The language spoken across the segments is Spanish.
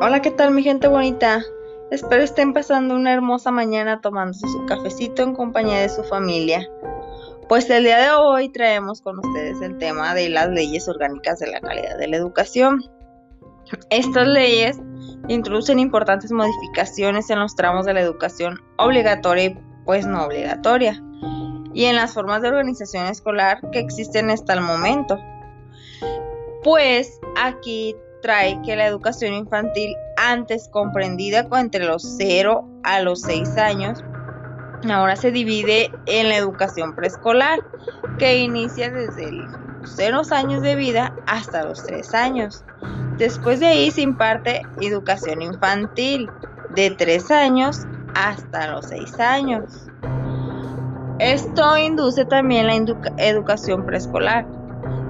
Hola, ¿qué tal mi gente bonita? Espero estén pasando una hermosa mañana tomándose su cafecito en compañía de su familia. Pues el día de hoy traemos con ustedes el tema de las leyes orgánicas de la calidad de la educación. Estas leyes introducen importantes modificaciones en los tramos de la educación obligatoria y pues no obligatoria y en las formas de organización escolar que existen hasta el momento. Pues aquí trae que la educación infantil antes comprendida entre los 0 a los 6 años, ahora se divide en la educación preescolar, que inicia desde los 0 años de vida hasta los 3 años. Después de ahí se imparte educación infantil, de 3 años hasta los 6 años. Esto induce también la educación preescolar.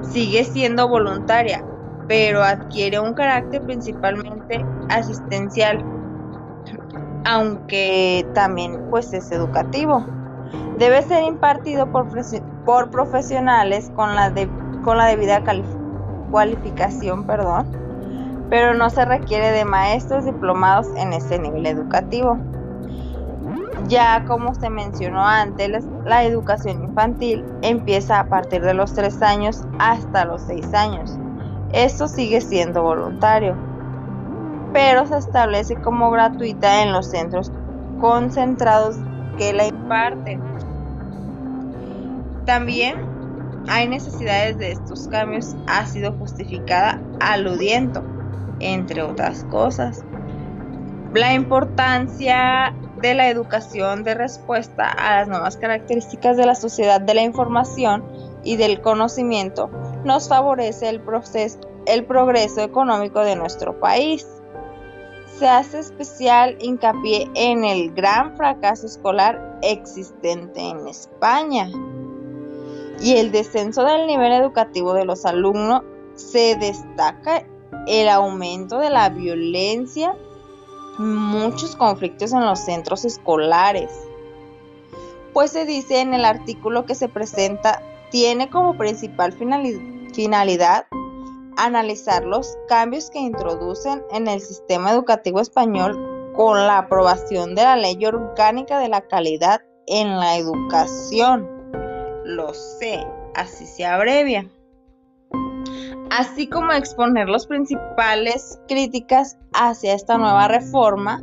Sigue siendo voluntaria, pero adquiere un carácter principalmente asistencial, aunque también pues es educativo. Debe ser impartido por, profesionales con la, con la debida cualificación, perdón, pero no se requiere de maestros diplomados en ese nivel educativo. Ya como se mencionó antes, la educación infantil empieza a partir de los 3 años hasta los 6 años esto sigue siendo voluntario, pero se establece como gratuita en los centros concentrados que la imparten. También hay necesidades de estos cambios, ha sido justificada aludiendo, entre otras cosas. La importancia de la educación de respuesta a las nuevas características de la sociedad de la información y del conocimiento nos favorece el, proceso, el progreso económico de nuestro país. Se hace especial hincapié en el gran fracaso escolar existente en España y el descenso del nivel educativo de los alumnos se destaca el aumento de la violencia, muchos conflictos en los centros escolares. Pues se dice en el artículo que se presenta tiene como principal finalidad analizar los cambios que introducen en el sistema educativo español con la aprobación de la Ley Orgánica de la Calidad en la Educación. Lo sé, así se abrevia. Así como exponer las principales críticas hacia esta nueva reforma,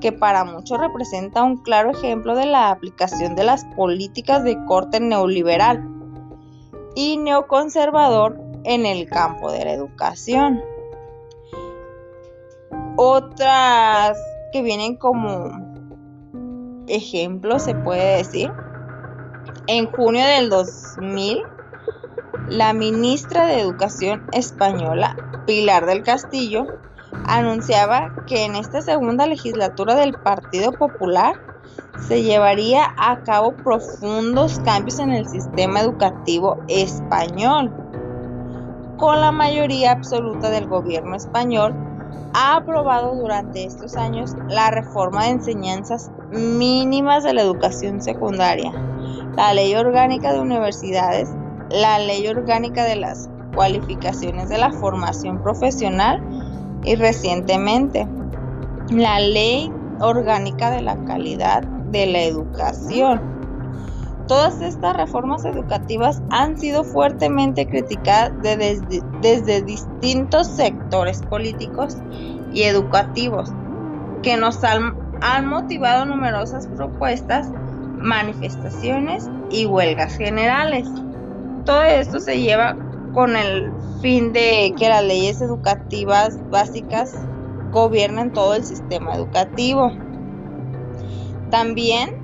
que para muchos representa un claro ejemplo de la aplicación de las políticas de corte neoliberal y neoconservador en el campo de la educación. Otras que vienen como ejemplo, se puede decir, en junio del 2000, la ministra de Educación española, Pilar del Castillo, anunciaba que en esta segunda legislatura del Partido Popular se llevaría a cabo profundos cambios en el sistema educativo español. Con la mayoría absoluta del gobierno español, ha aprobado durante estos años la reforma de enseñanzas mínimas de la educación secundaria, la ley orgánica de universidades, la ley orgánica de las cualificaciones de la formación profesional y recientemente la ley orgánica de la calidad de la educación. Todas estas reformas educativas han sido fuertemente criticadas desde, distintos sectores políticos y educativos, que nos han, han motivado numerosas propuestas, manifestaciones y huelgas generales. Todo esto se lleva con el fin de que las leyes educativas básicas gobiernen todo el sistema educativo. También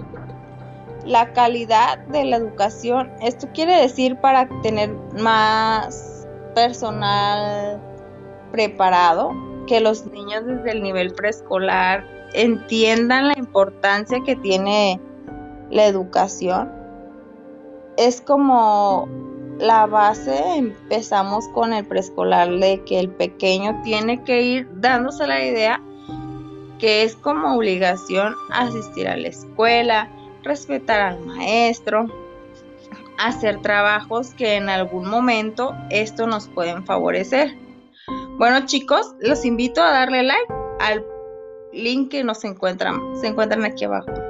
la calidad de la educación. Esto quiere decir para tener más personal preparado, que los niños desde el nivel preescolar entiendan la importancia que tiene la educación. Es como la base, empezamos con el preescolar de que el pequeño tiene que ir dándose la idea que es como obligación asistir a la escuela, respetar al maestro, hacer trabajos que en algún momento esto nos pueden favorecer. Bueno chicos, los invito a darle like al link que nos encuentran, se encuentran aquí abajo.